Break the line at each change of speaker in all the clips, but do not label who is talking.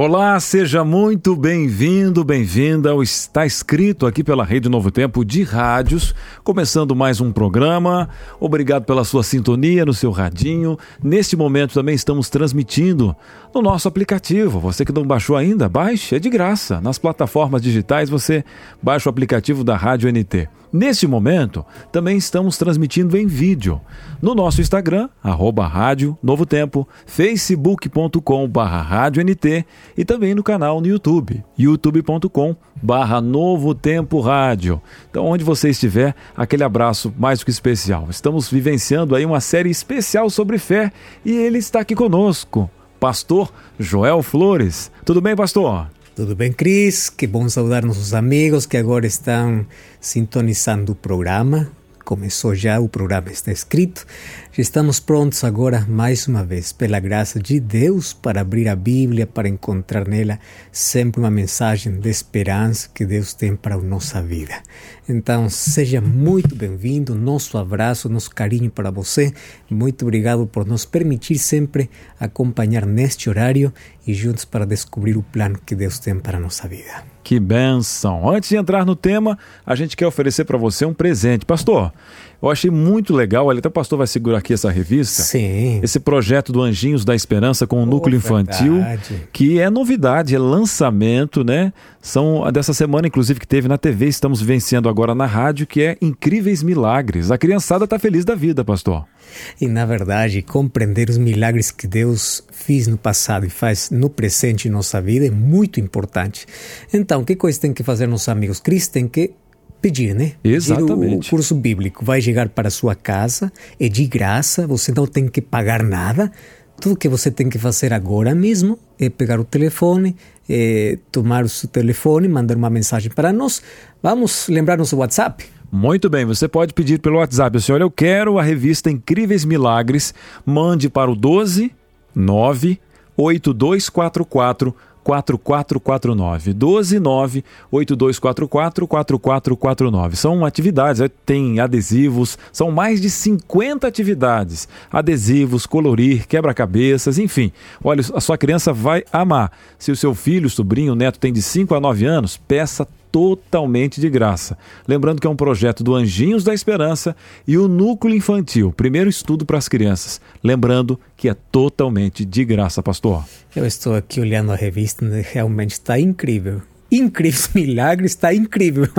Olá, seja muito bem-vindo, bem-vinda ao Está Escrito aqui pela Rede Novo Tempo de Rádios, começando mais um programa. Obrigado pela sua sintonia no seu radinho. Neste momento também estamos transmitindo no nosso aplicativo. Você que não baixou ainda, baixe, é de graça. Nas plataformas digitais você baixa o aplicativo da Rádio NT. Neste momento, também estamos transmitindo em vídeo no nosso Instagram, arroba Rádio Novo Tempo, facebook.com barra Rádio NT e também no canal no YouTube, youtube.com Novo Tempo Rádio. Então, onde você estiver, aquele abraço mais do que especial. Estamos vivenciando aí uma série especial sobre fé e ele está aqui conosco, pastor Joel Flores. Tudo bem, pastor?
Tudo bem, Cris? Que bom saudar nossos amigos que agora estão sintonizando o programa. Começou já, o programa está escrito. Já estamos prontos agora, mais uma vez, pela graça de Deus, para abrir a Bíblia, para encontrar nela sempre uma mensagem de esperança que Deus tem para a nossa vida. Então, seja muito bem-vindo, nosso abraço, nosso carinho para você. Muito obrigado por nos permitir sempre acompanhar neste horário e juntos para descobrir o plano que Deus tem para a nossa vida.
Que benção! Antes de entrar no tema, a gente quer oferecer para você um presente. Pastor, eu achei muito legal, olha, até o pastor vai segurar aqui essa revista.
Sim.
Esse projeto do Anjinhos da Esperança com o núcleo oh, infantil, verdade. que é novidade, é lançamento, né? São dessa semana, inclusive, que teve na TV, estamos vivenciando agora na rádio, que é Incríveis Milagres. A criançada está feliz da vida, pastor.
E, na verdade, compreender os milagres que Deus fez no passado e faz no presente em nossa vida é muito importante. Então, que coisa tem que fazer nossos amigos? Cristo tem que pedir, né?
Exatamente.
o curso bíblico vai chegar para a sua casa, é de graça, você não tem que pagar nada. Tudo que você tem que fazer agora mesmo é pegar o telefone, é tomar o seu telefone, mandar uma mensagem para nós. Vamos lembrar nosso WhatsApp?
Muito bem, você pode pedir pelo WhatsApp. Senhor, eu quero a revista Incríveis Milagres. Mande para o 12 9 8244 4449 129 8244 4449. São atividades, tem adesivos, são mais de 50 atividades. Adesivos, colorir, quebra-cabeças, enfim. Olha, a sua criança vai amar. Se o seu filho, sobrinho, neto tem de 5 a 9 anos, peça totalmente de graça. Lembrando que é um projeto do Anjinhos da Esperança e o Núcleo Infantil, primeiro estudo para as crianças. Lembrando que é totalmente de graça, pastor.
Eu estou aqui olhando a revista, né? realmente está incrível incríveis milagres, está incrível.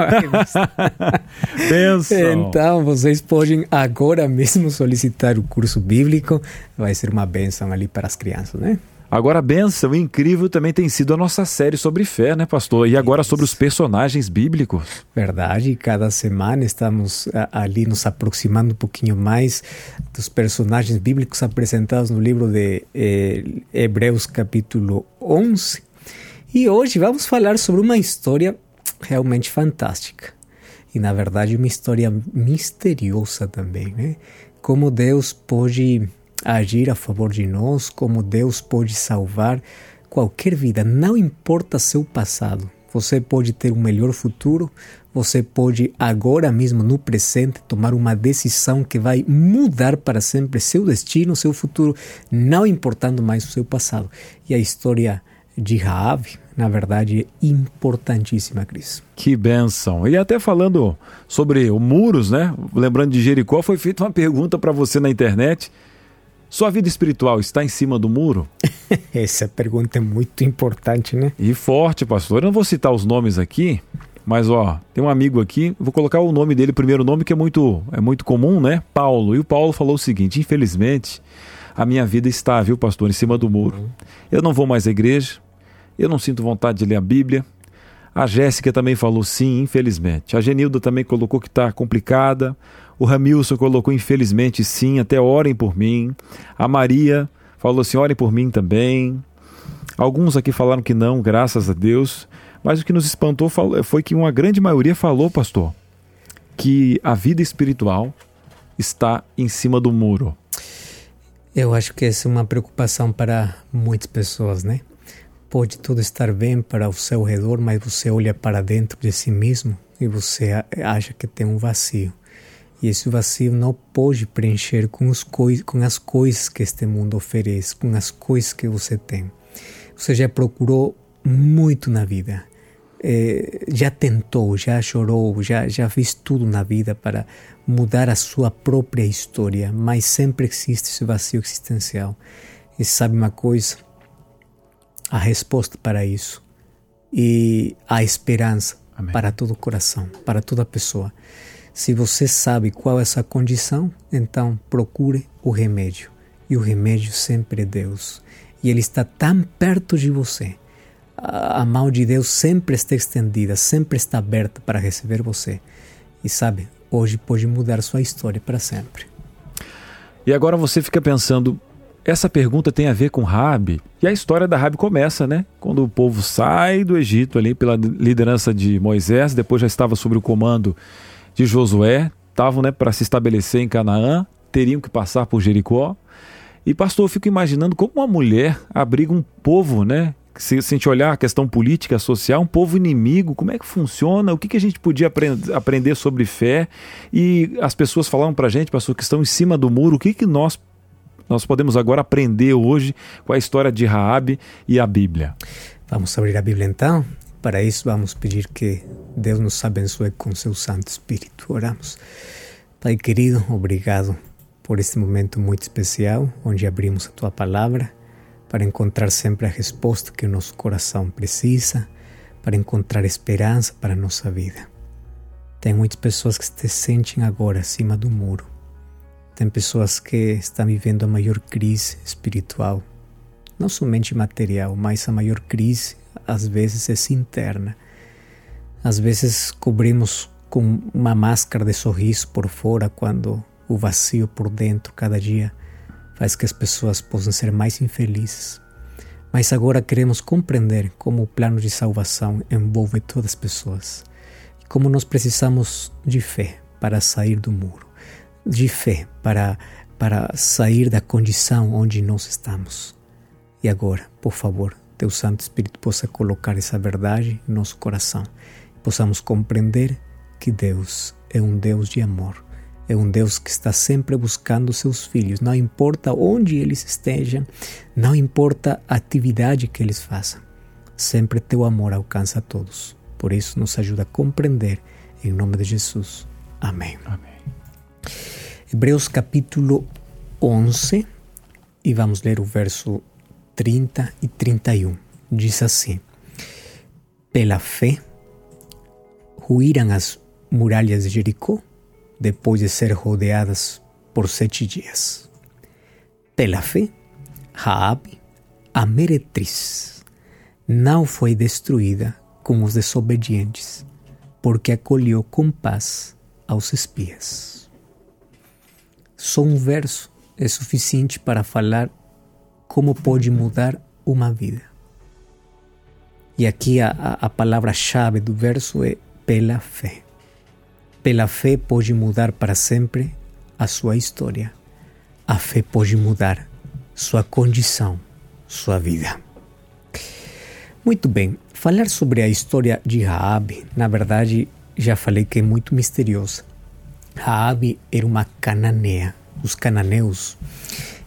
então, vocês podem agora mesmo solicitar o curso bíblico, vai ser uma bênção ali para as crianças, né?
Agora, a benção incrível também tem sido a nossa série sobre fé, né, pastor? E agora sobre os personagens bíblicos.
Verdade, cada semana estamos ali nos aproximando um pouquinho mais dos personagens bíblicos apresentados no livro de eh, Hebreus, capítulo 11. E hoje vamos falar sobre uma história realmente fantástica. E, na verdade, uma história misteriosa também, né? Como Deus pode agir a favor de nós, como Deus pode salvar qualquer vida, não importa seu passado. Você pode ter um melhor futuro, você pode agora mesmo no presente tomar uma decisão que vai mudar para sempre seu destino, seu futuro, não importando mais o seu passado. E a história de Raab, na verdade, é importantíssima, Cris.
Que benção. E até falando sobre o muros, né? Lembrando de Jericó, foi feita uma pergunta para você na internet sua vida espiritual está em cima do muro?
Essa pergunta é muito importante, né?
E forte, pastor. Eu não vou citar os nomes aqui, mas ó, tem um amigo aqui, vou colocar o nome dele, primeiro nome que é muito é muito comum, né? Paulo. E o Paulo falou o seguinte: "Infelizmente, a minha vida está, viu, pastor, em cima do muro. Eu não vou mais à igreja. Eu não sinto vontade de ler a Bíblia. A Jéssica também falou sim, infelizmente. A Genilda também colocou que está complicada. O Ramilson colocou infelizmente sim, até orem por mim. A Maria falou assim: orem por mim também. Alguns aqui falaram que não, graças a Deus. Mas o que nos espantou foi que uma grande maioria falou, pastor, que a vida espiritual está em cima do muro.
Eu acho que essa é uma preocupação para muitas pessoas, né? Pode tudo estar bem para o seu redor, mas você olha para dentro de si mesmo e você acha que tem um vazio. E esse vazio não pode preencher com, com as coisas que este mundo oferece, com as coisas que você tem. Você já procurou muito na vida, é, já tentou, já chorou, já, já fez tudo na vida para mudar a sua própria história, mas sempre existe esse vazio existencial. E sabe uma coisa? A resposta para isso e a esperança Amém. para todo o coração, para toda pessoa. Se você sabe qual é essa condição, então procure o remédio. E o remédio sempre é Deus. E Ele está tão perto de você. A mão de Deus sempre está estendida, sempre está aberta para receber você. E sabe, hoje pode mudar sua história para sempre.
E agora você fica pensando, essa pergunta tem a ver com Rabi. E a história da Rabi começa, né? Quando o povo sai do Egito ali pela liderança de Moisés, depois já estava sob o comando de Josué, estavam né, para se estabelecer em Canaã, teriam que passar por Jericó. E pastor, eu fico imaginando como uma mulher abriga um povo, né? Se, se a gente olhar a questão política, social, um povo inimigo, como é que funciona? O que, que a gente podia aprend aprender sobre fé? E as pessoas falaram para a gente, pastor, que estão em cima do muro, o que, que nós, nós podemos agora aprender hoje com a história de Raabe e a Bíblia?
Vamos abrir a Bíblia então? Para isso, vamos pedir que Deus nos abençoe com seu Santo Espírito. Oramos. Pai querido, obrigado por este momento muito especial, onde abrimos a tua palavra para encontrar sempre a resposta que o nosso coração precisa, para encontrar esperança para a nossa vida. Tem muitas pessoas que se sentem agora acima do muro. Tem pessoas que estão vivendo a maior crise espiritual, não somente material, mas a maior crise às vezes é interna. Às vezes cobrimos com uma máscara de sorriso por fora quando o vazio por dentro cada dia faz que as pessoas possam ser mais infelizes. Mas agora queremos compreender como o plano de salvação envolve todas as pessoas e como nós precisamos de fé para sair do muro, de fé para para sair da condição onde nós estamos. E agora, por favor, teu Santo Espírito possa colocar essa verdade em nosso coração, possamos compreender que Deus é um Deus de amor, é um Deus que está sempre buscando seus filhos, não importa onde eles estejam, não importa a atividade que eles façam, sempre teu amor alcança a todos. Por isso, nos ajuda a compreender, em nome de Jesus. Amém. Amém. Hebreus capítulo 11, e vamos ler o verso 30 e 31. Diz assim: Pela fé, ruíram as muralhas de Jericó depois de ser rodeadas por sete dias. Pela fé, Raabe, a meretriz, não foi destruída com os desobedientes, porque acolheu com paz aos espias. Só um verso é suficiente para falar como pode mudar uma vida. E aqui a, a, palavra-chave do verso é pela fé. Pela fé pode mudar para sempre a sua história. A fé pode mudar sua condição, sua vida. Muito bem, falar sobre a história de Raabe, na verdade, já falei que é muito misteriosa. Raabe era uma cananeia. Os cananeus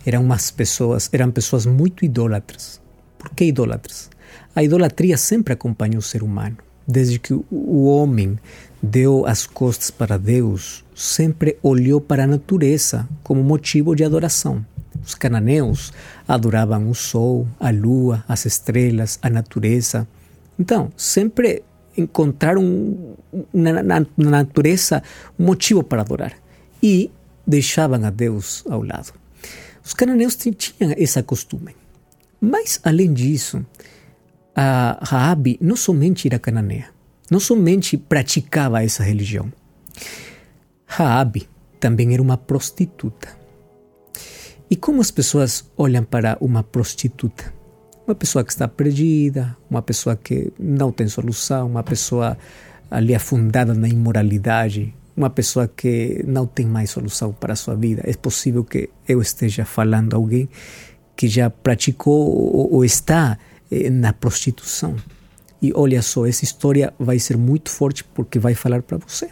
eram umas pessoas, eram pessoas muito idólatras. Por que idólatras? A idolatria sempre acompanhou o ser humano. Desde que o homem deu as costas para Deus, sempre olhou para a natureza como motivo de adoração. Os cananeus adoravam o sol, a lua, as estrelas, a natureza. Então, sempre encontraram na, na, na natureza um motivo para adorar e deixavam a Deus ao lado. Os cananeus tinham esse costume. Mas, além disso, a Raabe não somente era cananeia, não somente praticava essa religião. Raabe também era uma prostituta. E como as pessoas olham para uma prostituta? Uma pessoa que está perdida, uma pessoa que não tem solução, uma pessoa ali afundada na imoralidade, uma pessoa que não tem mais solução para a sua vida. É possível que eu esteja falando a alguém que já praticou ou, ou está eh, na prostituição. E olha só, essa história vai ser muito forte porque vai falar para você.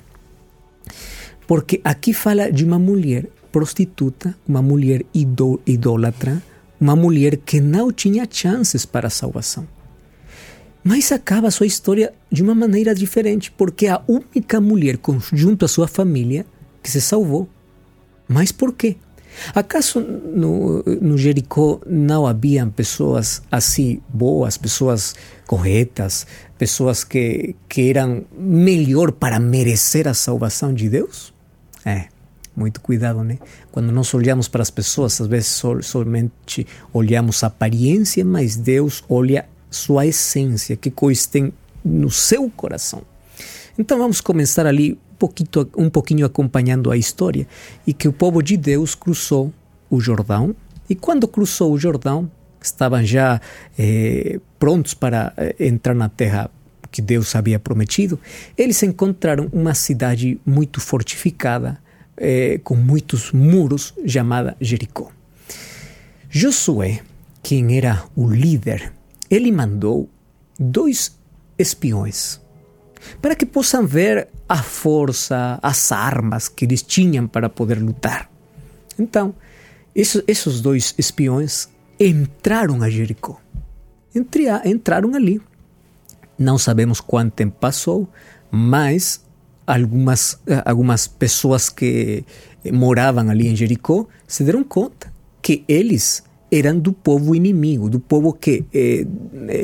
Porque aqui fala de uma mulher prostituta, uma mulher idólatra, uma mulher que não tinha chances para a salvação. Mas acaba a sua história de uma maneira diferente, porque a única mulher junto à sua família que se salvou. Mas por quê? Acaso no, no Jericó não haviam pessoas assim boas, pessoas corretas, pessoas que, que eram melhor para merecer a salvação de Deus? É, muito cuidado, né? Quando nós olhamos para as pessoas, às vezes somente olhamos a aparência, mas Deus olha sua essência, que coisa tem no seu coração. Então vamos começar ali um pouquinho, um pouquinho acompanhando a história e que o povo de Deus cruzou o Jordão e quando cruzou o Jordão estavam já eh, prontos para eh, entrar na terra que Deus havia prometido. Eles encontraram uma cidade muito fortificada eh, com muitos muros chamada Jericó. Josué, quem era o líder ele mandou dois espiões para que possam ver a força, as armas que eles tinham para poder lutar. Então, esses, esses dois espiões entraram a Jericó. Entraram ali. Não sabemos quanto tempo passou, mas algumas, algumas pessoas que moravam ali em Jericó se deram conta que eles eram do povo inimigo, do povo que eh,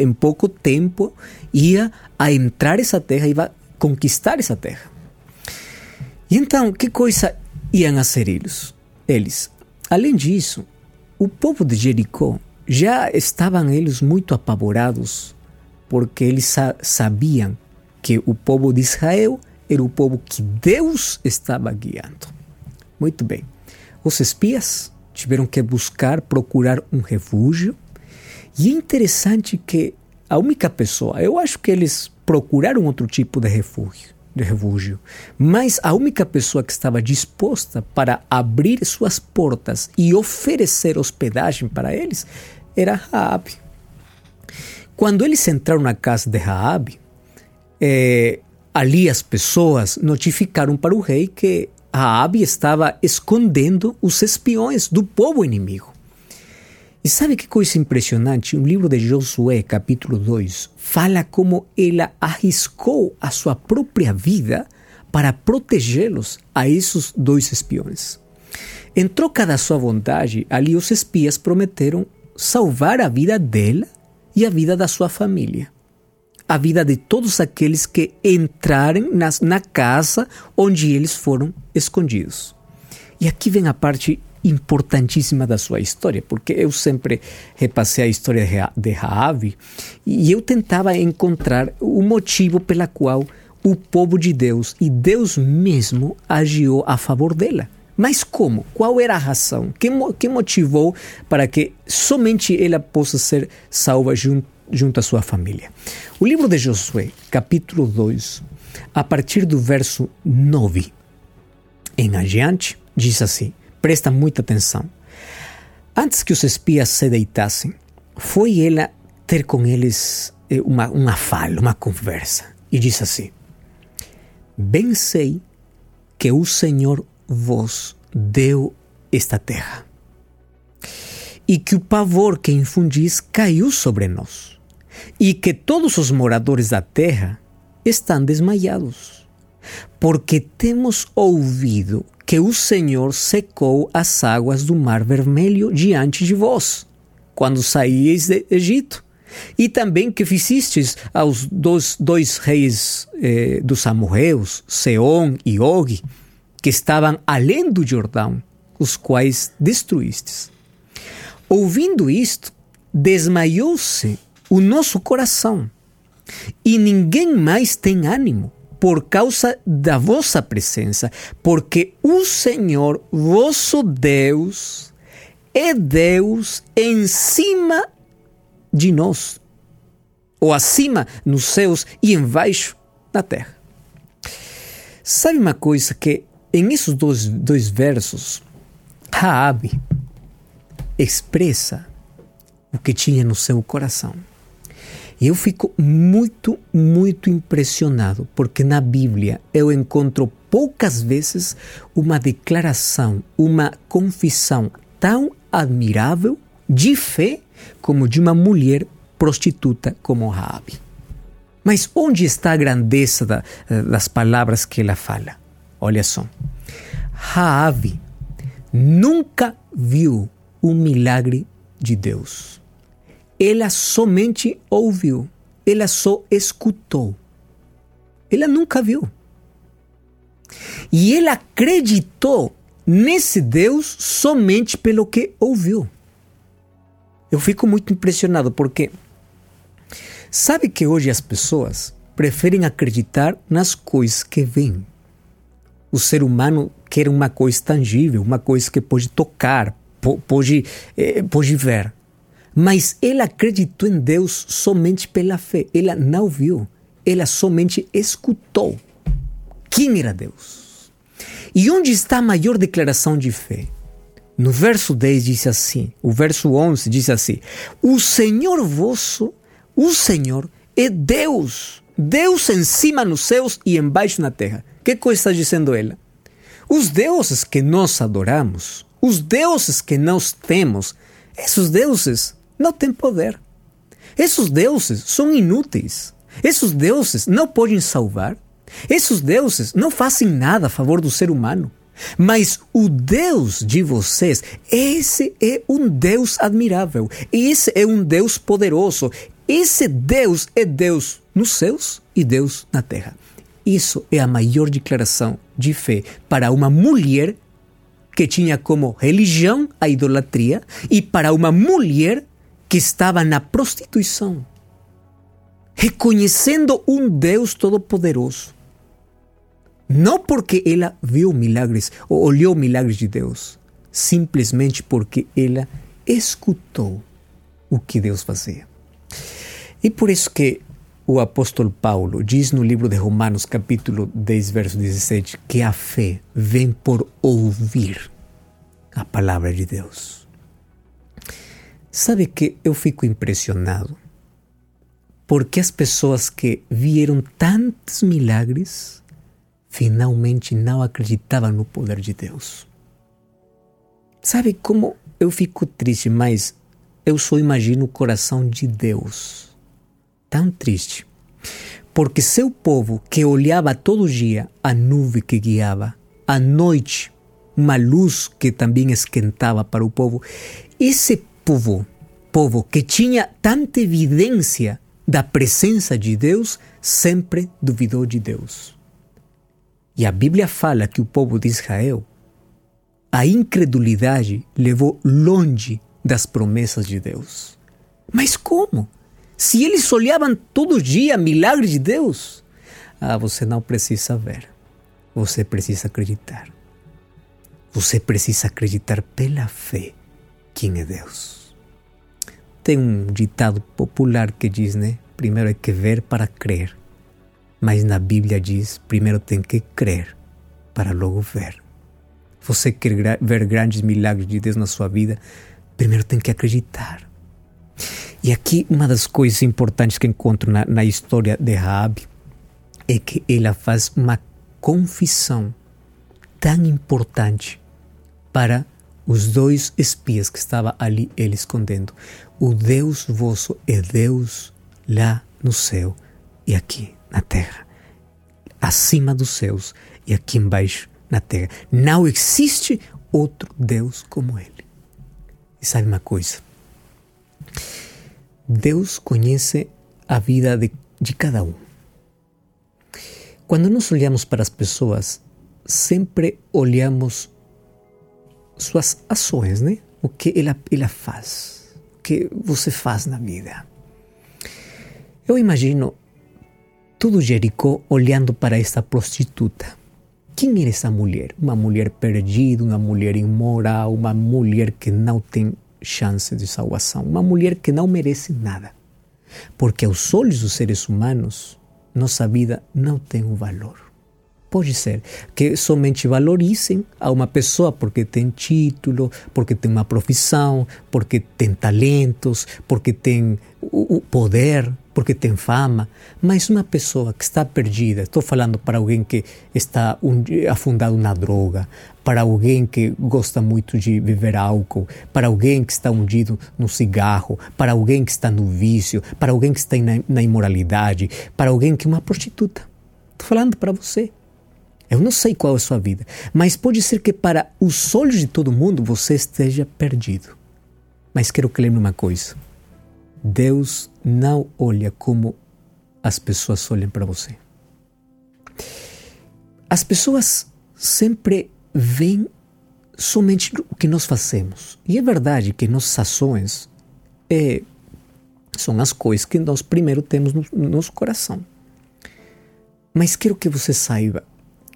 em pouco tempo ia a entrar essa terra, ia conquistar essa terra. E então, que coisa iam a ser eles? Eles. Além disso, o povo de Jericó já estavam eles muito apavorados, porque eles sabiam que o povo de Israel era o povo que Deus estava guiando. Muito bem. Os espias tiveram que buscar, procurar um refúgio. E é interessante que a única pessoa, eu acho que eles procuraram outro tipo de refúgio, de refúgio, mas a única pessoa que estava disposta para abrir suas portas e oferecer hospedagem para eles era Raabe. Quando eles entraram na casa de Raabe, é, ali as pessoas notificaram para o rei que Raabe estava escondendo os espiões do povo inimigo. E sabe que coisa impressionante? Um livro de Josué, capítulo 2, fala como ela arriscou a sua própria vida para protegê-los a esses dois espiões. Em troca da sua vontade, ali os espias prometeram salvar a vida dela e a vida da sua família a vida de todos aqueles que entrarem na, na casa onde eles foram escondidos. E aqui vem a parte importantíssima da sua história, porque eu sempre repassei a história de Raabe e eu tentava encontrar o motivo pela qual o povo de Deus e Deus mesmo agiu a favor dela. Mas como? Qual era a razão? Que, que motivou para que somente ela possa ser salva junto junto à sua família. O livro de Josué, capítulo 2, a partir do verso 9 em adiante, diz assim: presta muita atenção. Antes que os espias se deitassem, foi ela ter com eles eh, uma, uma fala, uma conversa, e diz assim: Bem sei que o Senhor vos deu esta terra, e que o pavor que infundis caiu sobre nós e que todos os moradores da terra estão desmaiados, porque temos ouvido que o Senhor secou as águas do Mar Vermelho diante de vós, quando saíeis do Egito, e também que fizestes aos dois, dois reis eh, dos amorreus, Seom e Og, que estavam além do Jordão, os quais destruístes. Ouvindo isto, desmaiou-se o nosso coração. E ninguém mais tem ânimo por causa da vossa presença, porque o Senhor, vosso Deus, é Deus em cima de nós, ou acima nos céus e embaixo na terra. Sabe uma coisa que em esses dois, dois versos, Raabe expressa o que tinha no seu coração. Eu fico muito, muito impressionado, porque na Bíblia eu encontro poucas vezes uma declaração, uma confissão tão admirável de fé como de uma mulher prostituta como Raabe. Mas onde está a grandeza da, das palavras que ela fala? Olha só. Raabe nunca viu um milagre de Deus. Ela somente ouviu, ela só escutou. Ela nunca viu. E ela acreditou nesse Deus somente pelo que ouviu. Eu fico muito impressionado porque sabe que hoje as pessoas preferem acreditar nas coisas que veem. O ser humano quer uma coisa tangível, uma coisa que pode tocar, pode, eh, pode ver. Mas ela acreditou em Deus somente pela fé. Ela não viu. Ela somente escutou. Quem era Deus? E onde está a maior declaração de fé? No verso 10 diz assim, o verso 11 diz assim: O Senhor vosso, o Senhor é Deus, Deus em cima nos céus e embaixo na terra. Que coisa está dizendo ela? Os deuses que nós adoramos, os deuses que nós temos, esses deuses não têm poder. Esses deuses são inúteis. Esses deuses não podem salvar. Esses deuses não fazem nada a favor do ser humano. Mas o Deus de vocês, esse é um Deus admirável. Esse é um Deus poderoso. Esse Deus é Deus nos céus e Deus na terra. Isso é a maior declaração de fé para uma mulher que tinha como religião a idolatria e para uma mulher que estava na prostituição, reconhecendo um Deus todo-poderoso. Não porque ela viu milagres ou olhou milagres de Deus, simplesmente porque ela escutou o que Deus fazia. E por isso que o apóstolo Paulo diz no livro de Romanos, capítulo 10, verso 17, que a fé vem por ouvir a palavra de Deus. Sabe que eu fico impressionado porque as pessoas que viram tantos milagres finalmente não acreditavam no poder de Deus. Sabe como eu fico triste, mas eu só imagino o coração de Deus tão triste. Porque seu povo que olhava todo dia a nuvem que guiava, à noite uma luz que também esquentava para o povo, esse povo, povo que tinha tanta evidência da presença de Deus, sempre duvidou de Deus. E a Bíblia fala que o povo de Israel, a incredulidade levou longe das promessas de Deus. Mas como? Se eles olhavam todo dia milagres de Deus, ah, você não precisa ver, você precisa acreditar. Você precisa acreditar pela fé quem é Deus. Tem um ditado popular que diz, né? Primeiro é que ver para crer. Mas na Bíblia diz: primeiro tem que crer para logo ver. Você quer ver grandes milagres de Deus na sua vida, primeiro tem que acreditar. E aqui uma das coisas importantes que encontro na, na história de Raab é que ela faz uma confissão tão importante para os dois espias que estavam ali ele escondendo. O Deus vosso é Deus lá no céu e aqui na terra. Acima dos céus e aqui embaixo na terra. Não existe outro Deus como Ele. E sabe uma coisa? Deus conhece a vida de, de cada um. Quando nós olhamos para as pessoas, sempre olhamos suas ações, né? O que ela, ela faz, o que você faz na vida. Eu imagino todo Jericó olhando para esta prostituta. Quem era essa mulher? Uma mulher perdida, uma mulher imoral, uma mulher que não tem chance de salvação. Uma mulher que não merece nada. Porque aos olhos dos seres humanos, nossa vida não tem um valor. Pode ser que somente valorizem a uma pessoa porque tem título, porque tem uma profissão, porque tem talentos, porque tem o poder, porque tem fama, mas uma pessoa que está perdida, estou falando para alguém que está afundado na droga, para alguém que gosta muito de beber álcool, para alguém que está hundido no cigarro, para alguém que está no vício, para alguém que está na, na imoralidade, para alguém que é uma prostituta. Estou falando para você. Eu não sei qual é a sua vida, mas pode ser que para os olhos de todo mundo você esteja perdido. Mas quero que lembre uma coisa: Deus não olha como as pessoas olham para você. As pessoas sempre veem somente o que nós fazemos. E é verdade que nossas ações é, são as coisas que nós primeiro temos no, no nosso coração. Mas quero que você saiba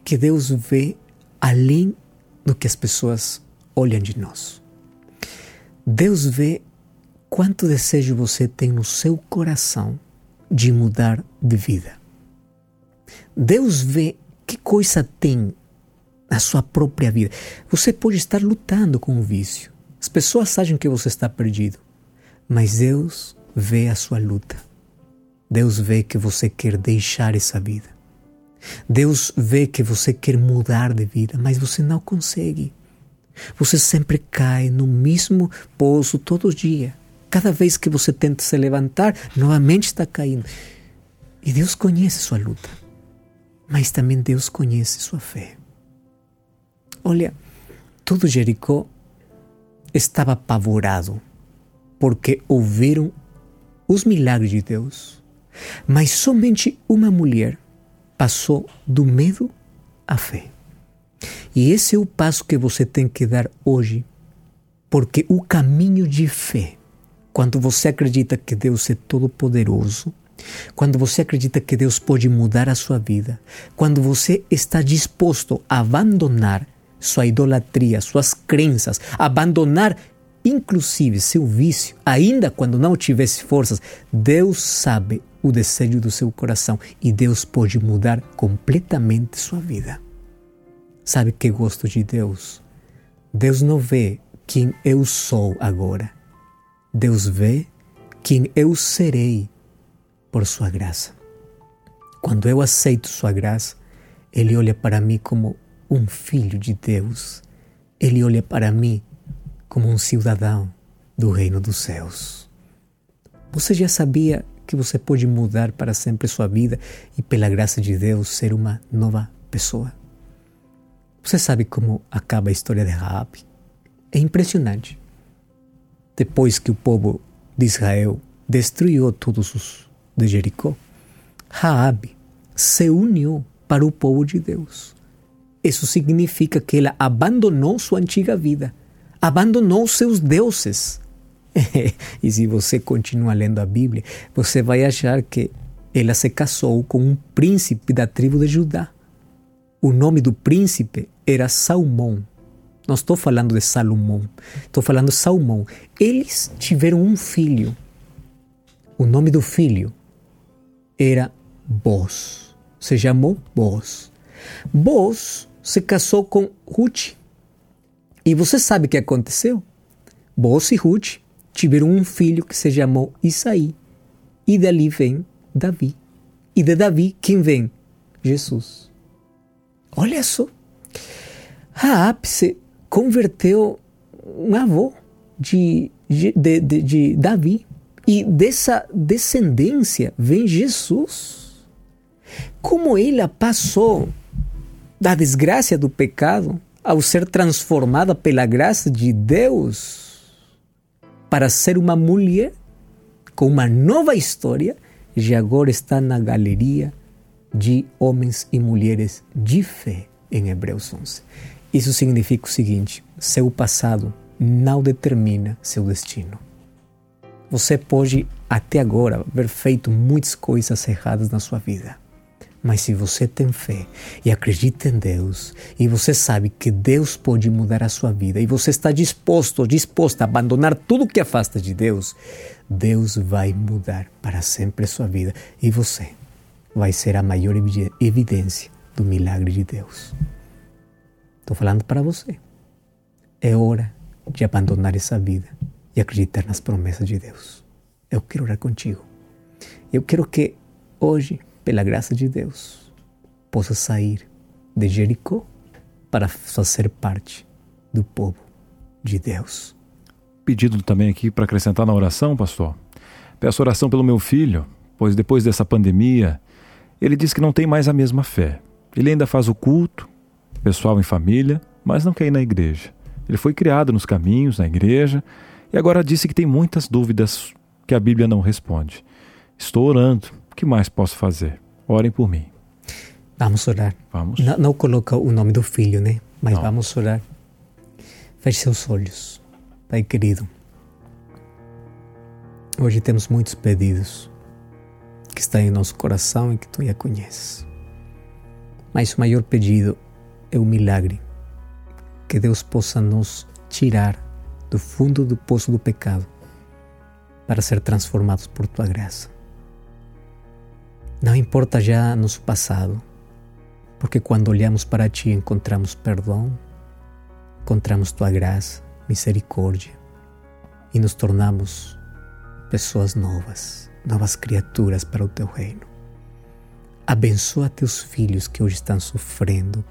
que Deus vê além do que as pessoas olham de nós. Deus vê quanto desejo você tem no seu coração de mudar de vida. Deus vê que coisa tem na sua própria vida. Você pode estar lutando com o vício. As pessoas acham que você está perdido, mas Deus vê a sua luta. Deus vê que você quer deixar essa vida. Deus vê que você quer mudar de vida, mas você não consegue. Você sempre cai no mesmo poço todos os dias. Cada vez que você tenta se levantar, novamente está caindo. E Deus conhece sua luta, mas também Deus conhece sua fé. Olha, todo Jericó estava apavorado porque ouviram os milagres de Deus, mas somente uma mulher passou do medo à fé. E esse é o passo que você tem que dar hoje, porque o caminho de fé, quando você acredita que Deus é todo-poderoso, quando você acredita que Deus pode mudar a sua vida, quando você está disposto a abandonar sua idolatria, suas crenças, abandonar inclusive seu vício, ainda quando não tivesse forças, Deus sabe o desejo do seu coração e Deus pode mudar completamente sua vida. Sabe que gosto de Deus? Deus não vê quem eu sou agora. Deus vê quem eu serei por sua graça. Quando eu aceito sua graça, ele olha para mim como um filho de Deus. Ele olha para mim como um cidadão do reino dos céus. Você já sabia que você pode mudar para sempre sua vida e, pela graça de Deus, ser uma nova pessoa. Você sabe como acaba a história de Raab? É impressionante. Depois que o povo de Israel destruiu todos os de Jericó, Raab se uniu para o povo de Deus. Isso significa que ela abandonou sua antiga vida, abandonou seus deuses e se você continua lendo a Bíblia, você vai achar que ela se casou com um príncipe da tribo de Judá. O nome do príncipe era Salmão. Não estou falando de Salomão, estou falando de Salmão. Eles tiveram um filho. O nome do filho era Boz. Se chamou Boz. Boz se casou com Ruth. E você sabe o que aconteceu? Boz e Ruth tiveram um filho que se chamou Isaí. E dali vem Davi. E de Davi, quem vem? Jesus. Olha só. Raab se converteu um avô de, de, de, de Davi. E dessa descendência vem Jesus. Como ela passou da desgraça do pecado ao ser transformada pela graça de Deus para ser uma mulher com uma nova história e agora está na galeria de homens e mulheres de fé em Hebreus 11. Isso significa o seguinte: seu passado não determina seu destino. Você pode até agora haver feito muitas coisas erradas na sua vida, Mas se você tem fé e acredita em Deus, e você sabe que Deus pode mudar a sua vida, e você está disposto, disposta a abandonar tudo que afasta de Deus, Deus vai mudar para sempre a sua vida e você vai ser a maior evidência do milagre de Deus. Estou falando para você. É hora de abandonar essa vida e acreditar nas promessas de Deus. Eu quero orar contigo. Eu quero que hoje, pela graça de Deus, possa sair de Jericó para fazer parte do povo de Deus.
Pedido também aqui para acrescentar na oração, pastor. Peço oração pelo meu filho, pois depois dessa pandemia, ele diz que não tem mais a mesma fé. Ele ainda faz o culto, pessoal em família, mas não quer ir na igreja. Ele foi criado nos caminhos, na igreja, e agora disse que tem muitas dúvidas que a Bíblia não responde. Estou orando. Que mais posso fazer? Orem por mim.
Vamos orar.
Vamos.
Não, não coloca o nome do filho, né? Mas não. vamos orar. Feche seus olhos, Pai querido. Hoje temos muitos pedidos que estão em nosso coração e que tu já conheces. Mas o maior pedido é o milagre que Deus possa nos tirar do fundo do poço do pecado para ser transformados por tua graça. Não importa já nosso passado, porque quando olhamos para ti encontramos perdão, encontramos tua graça, misericórdia e nos tornamos pessoas novas, novas criaturas para o teu reino. Abençoa teus filhos que hoje estão sofrendo.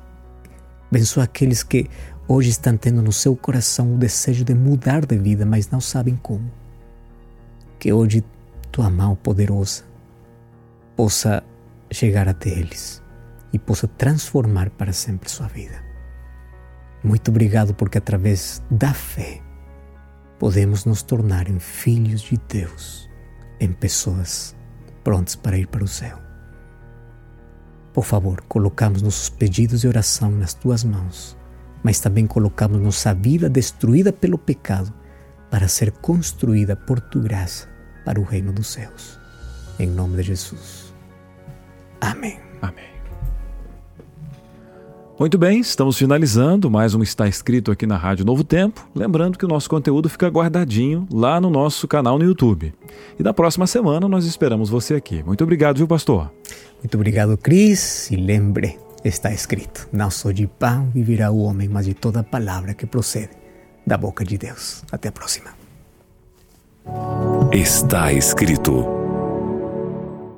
Abençoa aqueles que hoje estão tendo no seu coração o desejo de mudar de vida, mas não sabem como. Que hoje tua mão poderosa possa chegar até eles e possa transformar para sempre sua vida. Muito obrigado porque através da fé podemos nos tornar em filhos de Deus, em pessoas prontas para ir para o céu. Por favor, colocamos nossos pedidos de oração nas tuas mãos mas também colocamos nossa vida destruída pelo pecado para ser construída por tu graça para o reino dos céus. Em nome de Jesus. Amém.
Amém. Muito bem, estamos finalizando mais um Está Escrito aqui na Rádio Novo Tempo. Lembrando que o nosso conteúdo fica guardadinho lá no nosso canal no YouTube. E na próxima semana nós esperamos você aqui. Muito obrigado, viu, pastor?
Muito obrigado, Cris. E lembre, Está escrito: Não só de pão viverá o homem, mas de toda palavra que procede da boca de Deus. Até a próxima.
Está escrito